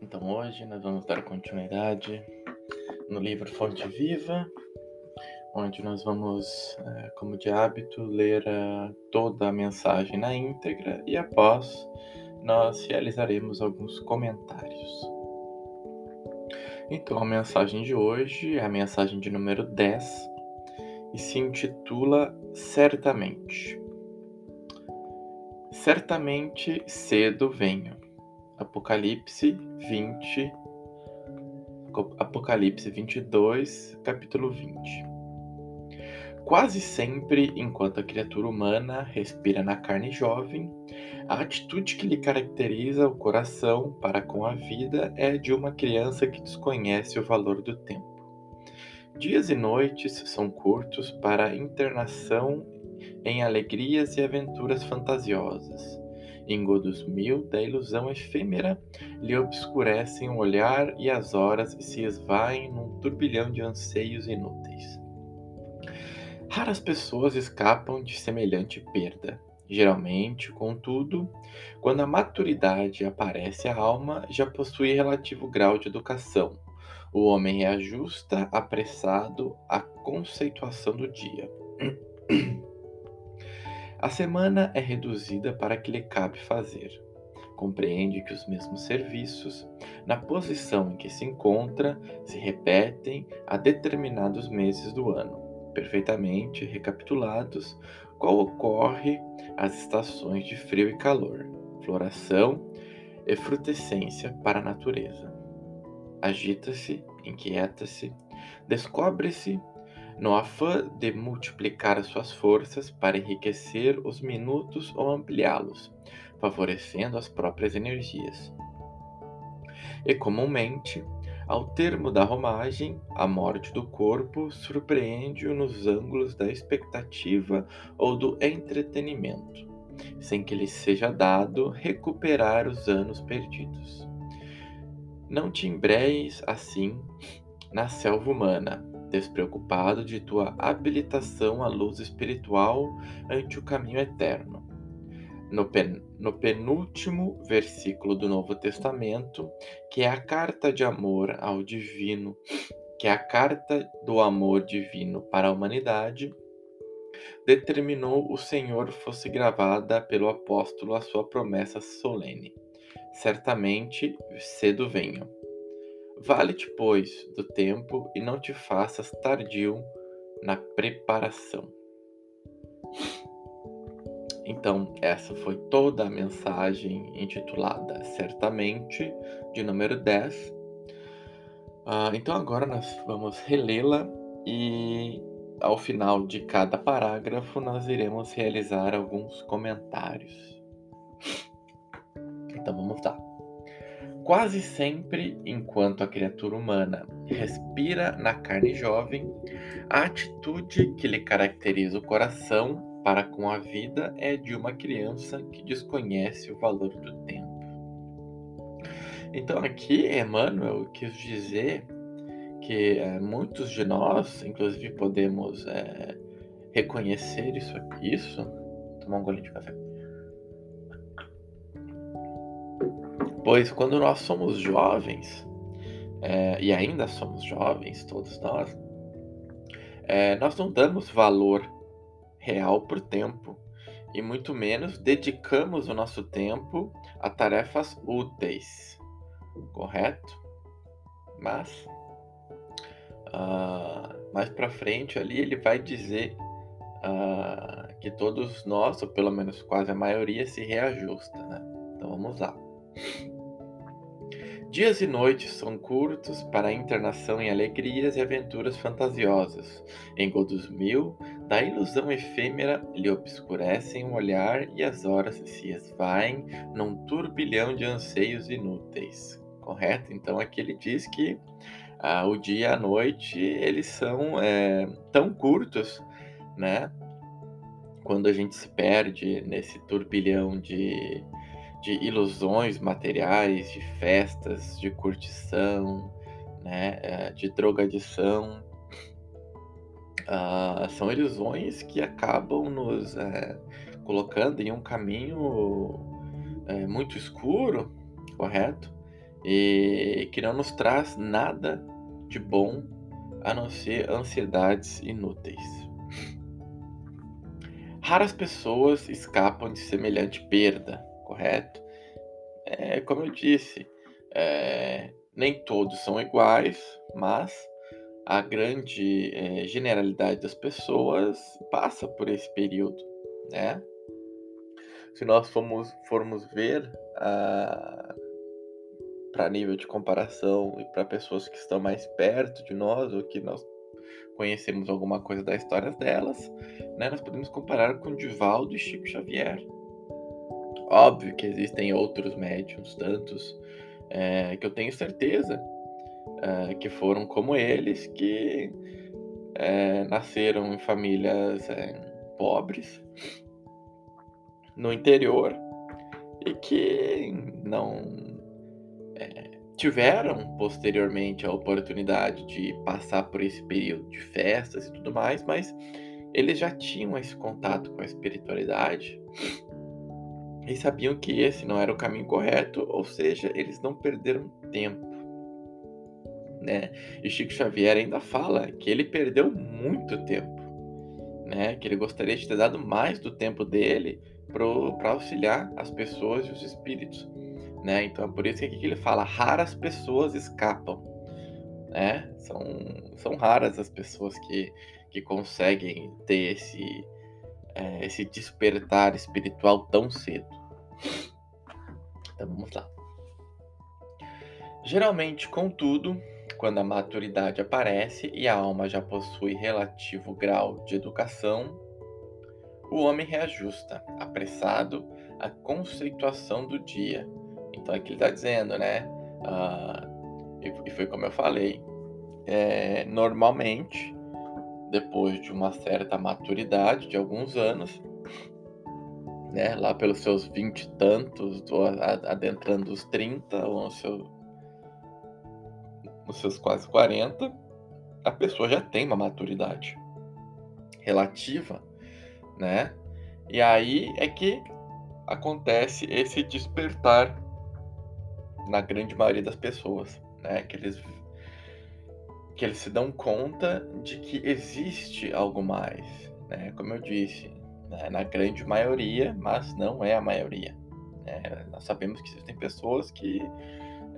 Então hoje nós vamos dar continuidade no livro Fonte Viva, onde nós vamos, é, como de hábito, ler toda a mensagem na íntegra e após nós realizaremos alguns comentários. Então a mensagem de hoje é a mensagem de número 10 e se intitula Certamente. Certamente cedo venho. Apocalipse 20, Apocalipse 22, capítulo 20. Quase sempre, enquanto a criatura humana respira na carne jovem, a atitude que lhe caracteriza o coração para com a vida é de uma criança que desconhece o valor do tempo. Dias e noites são curtos para a internação em alegrias e aventuras fantasiosas. Engodos mil da ilusão efêmera lhe obscurecem o olhar e as horas se esvaem num turbilhão de anseios inúteis. Raras pessoas escapam de semelhante perda. Geralmente, contudo, quando a maturidade aparece à alma, já possui relativo grau de educação. O homem reajusta, apressado, a conceituação do dia. A semana é reduzida para que lhe cabe fazer. Compreende que os mesmos serviços, na posição em que se encontra, se repetem a determinados meses do ano, perfeitamente recapitulados, qual ocorre às estações de frio e calor, floração e frutescência para a natureza. Agita-se, inquieta-se, descobre-se no afã de multiplicar suas forças para enriquecer os minutos ou ampliá-los, favorecendo as próprias energias. E comumente, ao termo da romagem, a morte do corpo surpreende-o nos ângulos da expectativa ou do entretenimento, sem que lhe seja dado recuperar os anos perdidos. Não te embreis assim na selva humana, despreocupado de tua habilitação à luz espiritual ante o caminho eterno. No, pen, no penúltimo versículo do Novo Testamento, que é a carta de amor ao divino, que é a carta do amor divino para a humanidade, determinou o Senhor fosse gravada pelo apóstolo a sua promessa solene. Certamente cedo venho. Vale-te, pois, do tempo e não te faças tardio na preparação. Então, essa foi toda a mensagem intitulada Certamente, de número 10. Uh, ah, então, agora nós vamos relê-la e ao final de cada parágrafo nós iremos realizar alguns comentários. Então, vamos lá. Quase sempre, enquanto a criatura humana respira na carne jovem, a atitude que lhe caracteriza o coração para com a vida é de uma criança que desconhece o valor do tempo. Então, aqui Emmanuel quis dizer que é, muitos de nós, inclusive, podemos é, reconhecer isso. Isso. Tomar um golinho de café. Pois quando nós somos jovens, é, e ainda somos jovens, todos nós, é, nós não damos valor real por tempo e muito menos dedicamos o nosso tempo a tarefas úteis, correto? Mas uh, mais para frente ali ele vai dizer uh, que todos nós, ou pelo menos quase a maioria, se reajusta, né? Então vamos lá. Dias e noites são curtos para a internação em alegrias e aventuras fantasiosas. Engodos mil, da ilusão efêmera, lhe obscurecem o olhar e as horas se esvaem num turbilhão de anseios inúteis. Correto? Então aqui ele diz que ah, o dia e a noite eles são é, tão curtos, né? Quando a gente se perde nesse turbilhão de de ilusões materiais, de festas, de curtição, né, eh, de drogadição. Uh, são ilusões que acabam nos é, colocando em um caminho é, muito escuro, correto? E que não nos traz nada de bom a não ser ansiedades inúteis. Raras pessoas escapam de semelhante perda, correto? É, como eu disse, é, nem todos são iguais, mas a grande é, generalidade das pessoas passa por esse período, né? Se nós formos, formos ver uh, para nível de comparação e para pessoas que estão mais perto de nós ou que nós conhecemos alguma coisa da história delas, né, nós podemos comparar com Divaldo e Chico Xavier. Óbvio que existem outros médiums, tantos, é, que eu tenho certeza é, que foram como eles, que é, nasceram em famílias pobres, no interior, e que não tiveram posteriormente a oportunidade de passar por esse período de festas e tudo mais, mas eles já tinham esse contato com a espiritualidade e sabiam que esse não era o caminho correto, ou seja, eles não perderam tempo. Né? E Chico Xavier ainda fala que ele perdeu muito tempo, né? que ele gostaria de ter dado mais do tempo dele para auxiliar as pessoas e os espíritos né? Então é por isso que aqui ele fala: raras pessoas escapam, né? São, são raras as pessoas que, que conseguem ter esse, é, esse despertar espiritual tão cedo. Então vamos lá. Geralmente, contudo, quando a maturidade aparece e a alma já possui relativo grau de educação, o homem reajusta, apressado, a conceituação do dia então aqui ele está dizendo, né? Uh, e foi como eu falei. É, normalmente, depois de uma certa maturidade, de alguns anos, né, lá pelos seus vinte e tantos, adentrando os 30, ou no seu, nos seus quase 40, a pessoa já tem uma maturidade relativa, né? E aí é que acontece esse despertar na grande maioria das pessoas, né? Que eles que eles se dão conta de que existe algo mais, né? Como eu disse, né? na grande maioria, mas não é a maioria. Né? Nós sabemos que existem pessoas que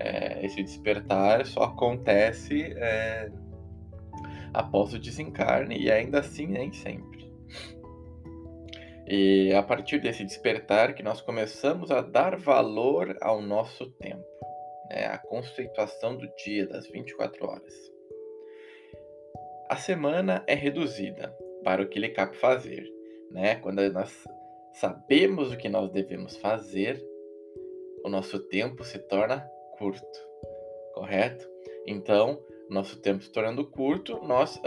é, esse despertar só acontece é, após o desencarne e ainda assim nem sempre. E a partir desse despertar que nós começamos a dar valor ao nosso tempo né, a conceituação do dia, das 24 horas. A semana é reduzida para o que lhe cabe fazer. Né? Quando nós sabemos o que nós devemos fazer, o nosso tempo se torna curto, correto? Então, nosso tempo se tornando curto, nós uh,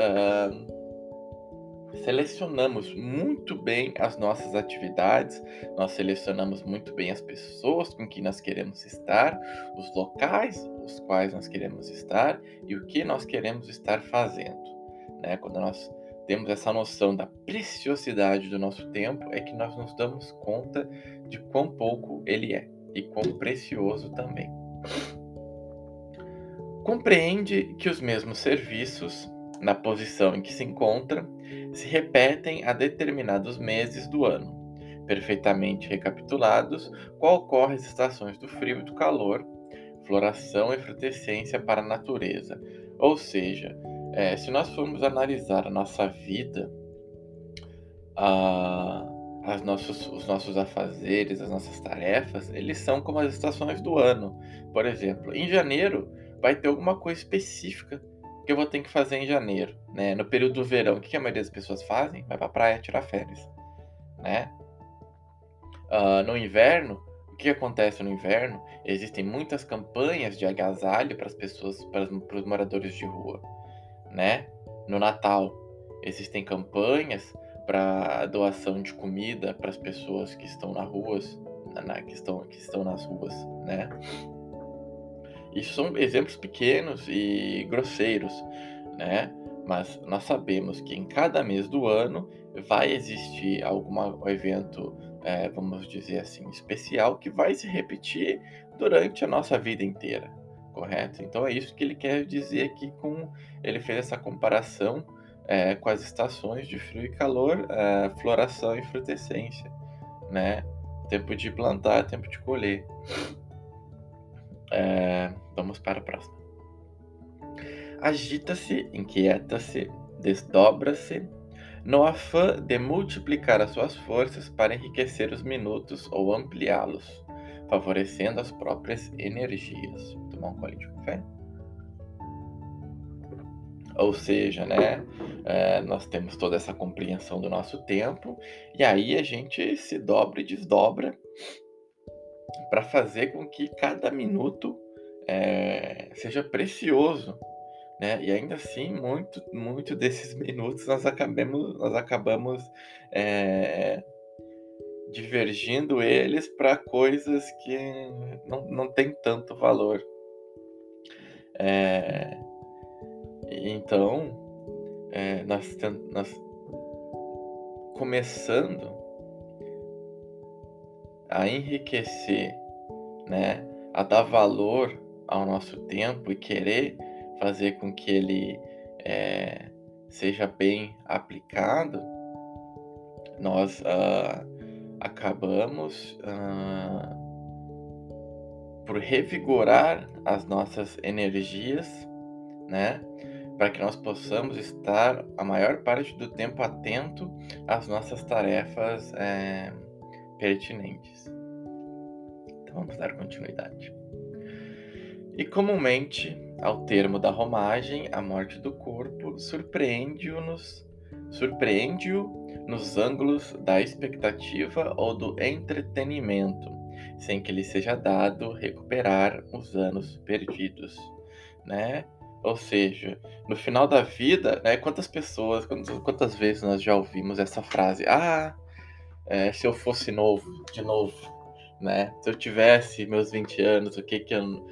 selecionamos muito bem as nossas atividades, nós selecionamos muito bem as pessoas com quem nós queremos estar, os locais os quais nós queremos estar e o que nós queremos estar fazendo. Né? Quando nós temos essa noção da preciosidade do nosso tempo, é que nós nos damos conta de quão pouco ele é e quão precioso também. Compreende que os mesmos serviços na posição em que se encontra, se repetem a determinados meses do ano, perfeitamente recapitulados, qual ocorre as estações do frio e do calor, floração e frutescência para a natureza. Ou seja, é, se nós formos analisar a nossa vida, a, as nossos, os nossos afazeres, as nossas tarefas, eles são como as estações do ano. Por exemplo, em janeiro vai ter alguma coisa específica que eu vou ter que fazer em janeiro, né? No período do verão, o que a maioria das pessoas fazem? Vai pra praia tirar férias, né? Uh, no inverno, o que acontece no inverno? Existem muitas campanhas de agasalho para as pessoas, para os moradores de rua, né? No Natal, existem campanhas para doação de comida para as pessoas que estão nas ruas, na, que, estão, que estão nas ruas, né? Isso são exemplos pequenos e grosseiros, né? Mas nós sabemos que em cada mês do ano vai existir algum evento é, vamos dizer assim, especial que vai se repetir durante a nossa vida inteira, correto? Então é isso que ele quer dizer aqui com ele fez essa comparação é, com as estações de frio e calor, é, floração e frutescência, né? Tempo de plantar, tempo de colher. É, vamos para a próxima. Agita-se, inquieta-se, desdobra-se, no afã de multiplicar as suas forças para enriquecer os minutos ou ampliá-los, favorecendo as próprias energias. Tomar um colinho de café. Ou seja, né, é, nós temos toda essa compreensão do nosso tempo, e aí a gente se dobra e desdobra para fazer com que cada minuto é, seja precioso né? E ainda assim, muito, muito desses minutos nós acabamos, nós acabamos é, divergindo eles para coisas que não, não tem tanto valor. É, então, é, nós, nós começando a enriquecer, né, a dar valor ao nosso tempo e querer fazer com que ele é, seja bem aplicado, nós uh, acabamos uh, por revigorar as nossas energias, né? Para que nós possamos estar a maior parte do tempo atento às nossas tarefas é, pertinentes. Então vamos dar continuidade. E comumente ao termo da romagem, a morte do corpo surpreende-o nos, surpreende nos ângulos da expectativa ou do entretenimento, sem que lhe seja dado recuperar os anos perdidos, né? Ou seja, no final da vida, né, quantas pessoas, quantas, quantas vezes nós já ouvimos essa frase? Ah, é, se eu fosse novo, de novo, né? Se eu tivesse meus 20 anos, o que que eu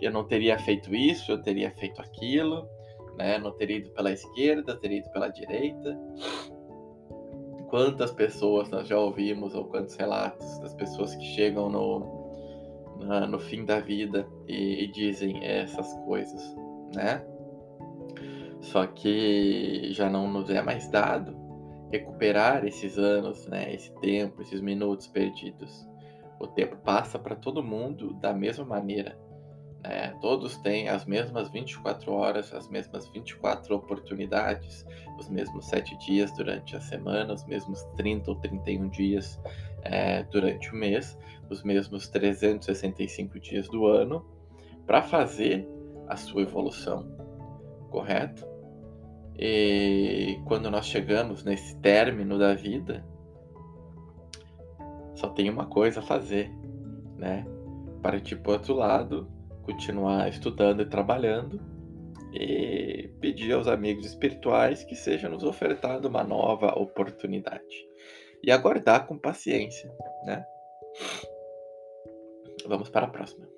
eu não teria feito isso, eu teria feito aquilo, né? Não teria ido pela esquerda, teria ido pela direita. Quantas pessoas nós já ouvimos, ou quantos relatos das pessoas que chegam no, na, no fim da vida e, e dizem essas coisas, né? Só que já não nos é mais dado recuperar esses anos, né? Esse tempo, esses minutos perdidos. O tempo passa para todo mundo da mesma maneira. É, todos têm as mesmas 24 horas, as mesmas 24 oportunidades, os mesmos 7 dias durante a semana, os mesmos 30 ou 31 dias é, durante o mês, os mesmos 365 dias do ano, para fazer a sua evolução, correto? E quando nós chegamos nesse término da vida, só tem uma coisa a fazer, né? Partir para o outro lado continuar estudando e trabalhando e pedir aos amigos espirituais que seja nos ofertada uma nova oportunidade e aguardar com paciência, né? Vamos para a próxima.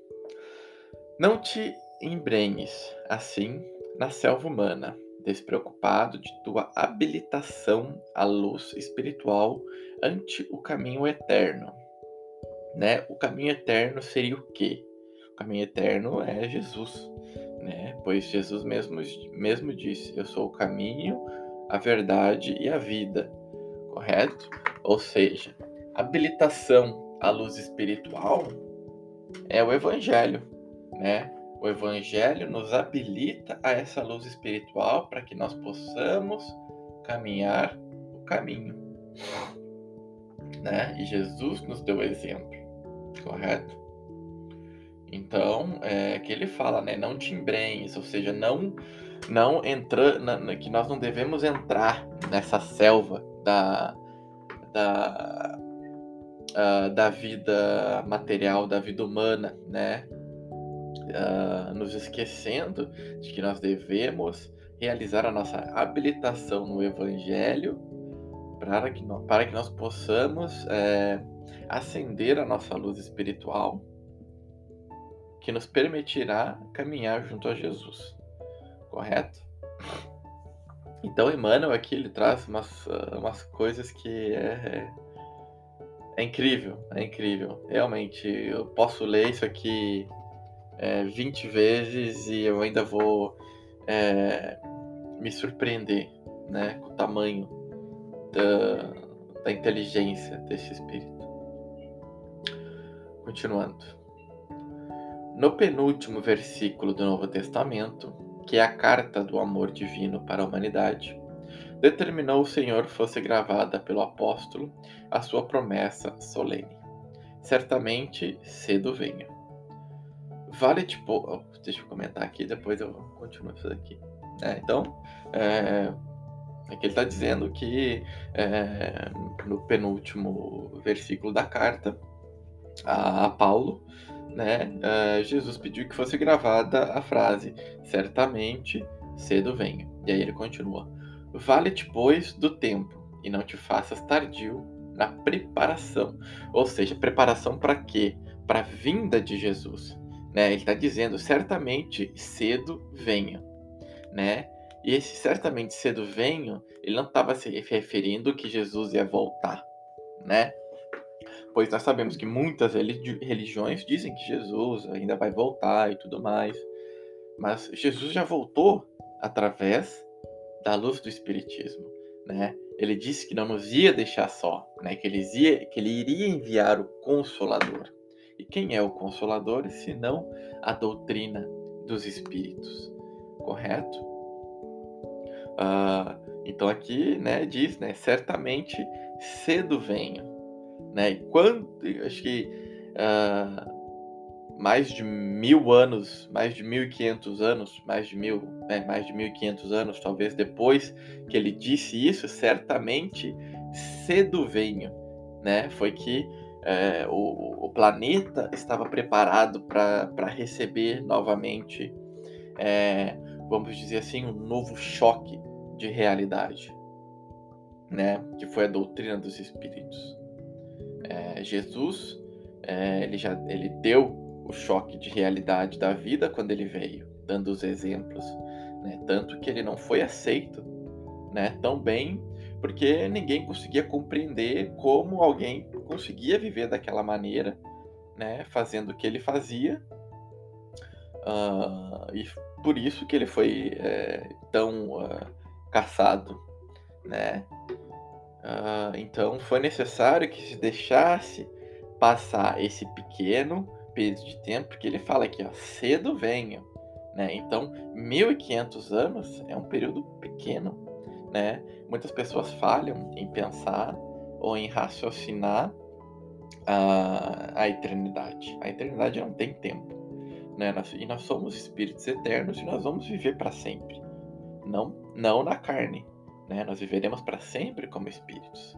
Não te embrenhes assim na selva humana, despreocupado de tua habilitação à luz espiritual ante o caminho eterno. Né? O caminho eterno seria o quê? O caminho eterno é Jesus, né? Pois Jesus mesmo, mesmo disse: Eu sou o caminho, a verdade e a vida, correto? Ou seja, habilitação à luz espiritual é o Evangelho, né? O Evangelho nos habilita a essa luz espiritual para que nós possamos caminhar o caminho, né? E Jesus nos deu exemplo, correto? Então, é que ele fala, né? Não te embrenhes, ou seja, não não entra, na, que nós não devemos entrar nessa selva da da, uh, da vida material, da vida humana, né? Uh, nos esquecendo de que nós devemos realizar a nossa habilitação no Evangelho para que, nós, para que nós possamos é, acender a nossa luz espiritual que nos permitirá caminhar junto a Jesus. Correto? Então, Emmanuel aqui ele traz umas, umas coisas que é, é incrível, é incrível. Realmente, eu posso ler isso aqui é, 20 vezes e eu ainda vou é, me surpreender né, com o tamanho da, da inteligência desse espírito. Continuando. No penúltimo versículo do Novo Testamento, que é a carta do amor divino para a humanidade, determinou o Senhor fosse gravada pelo apóstolo a sua promessa solene. Certamente cedo venha. Vale tipo. Deixa eu comentar aqui, depois eu continuo isso daqui. É, então, é, é que ele está dizendo que é, no penúltimo versículo da carta a Paulo, né, uh, Jesus pediu que fosse gravada a frase: certamente cedo venha. E aí ele continua: Vale-te, pois, do tempo, e não te faças tardio na preparação. Ou seja, preparação para quê? Para a vinda de Jesus. Né? Ele está dizendo, certamente cedo venha. Né? E esse certamente cedo venha, ele não estava se referindo que Jesus ia voltar. Né? Pois nós sabemos que muitas religiões dizem que Jesus ainda vai voltar e tudo mais. Mas Jesus já voltou através da luz do Espiritismo, né? Ele disse que não nos ia deixar só, né? Que ele, ia, que ele iria enviar o Consolador. E quem é o Consolador, se não a doutrina dos Espíritos, correto? Uh, então aqui, né, diz, né, certamente cedo venho, né? E quando, acho que uh, mais de mil anos, mais de mil e quinhentos anos, mais de mil, né, mais de mil e quinhentos anos, talvez depois que ele disse isso, certamente cedo venho, né? Foi que é, o, o, planeta estava preparado para receber novamente, é, vamos dizer assim, um novo choque de realidade, né? Que foi a doutrina dos espíritos. É, Jesus, é, ele já ele deu o choque de realidade da vida quando ele veio, dando os exemplos, né? Tanto que ele não foi aceito, né? Tão bem, porque ninguém conseguia compreender como alguém conseguia viver daquela maneira, né? Fazendo o que ele fazia. Uh, e por isso que ele foi é, tão uh, caçado, né? Uh, então foi necessário que se deixasse passar esse pequeno período de tempo, porque ele fala aqui, ó, cedo venho, né? Então, 1500 anos é um período pequeno, né? Muitas pessoas falham em pensar ou em raciocinar a, a eternidade. A eternidade não tem tempo, né? E nós somos espíritos eternos e nós vamos viver para sempre. Não, não na carne, né? Nós viveremos para sempre como espíritos.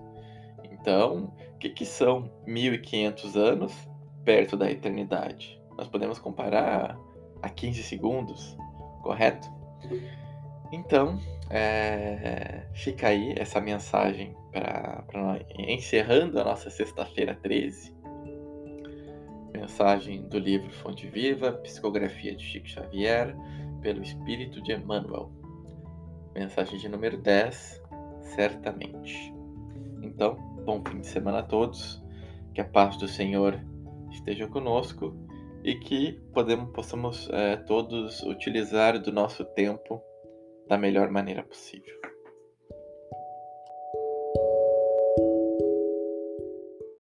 Então, o que, que são 1500 anos perto da eternidade. Nós podemos comparar a 15 segundos, correto? Então, é, fica aí essa mensagem para encerrando a nossa sexta-feira 13. Mensagem do livro Fonte Viva, Psicografia de Chico Xavier, pelo Espírito de Emmanuel. Mensagem de número 10, certamente. Então, bom fim de semana a todos. Que a paz do Senhor esteja conosco e que podemos, possamos é, todos utilizar do nosso tempo da melhor maneira possível.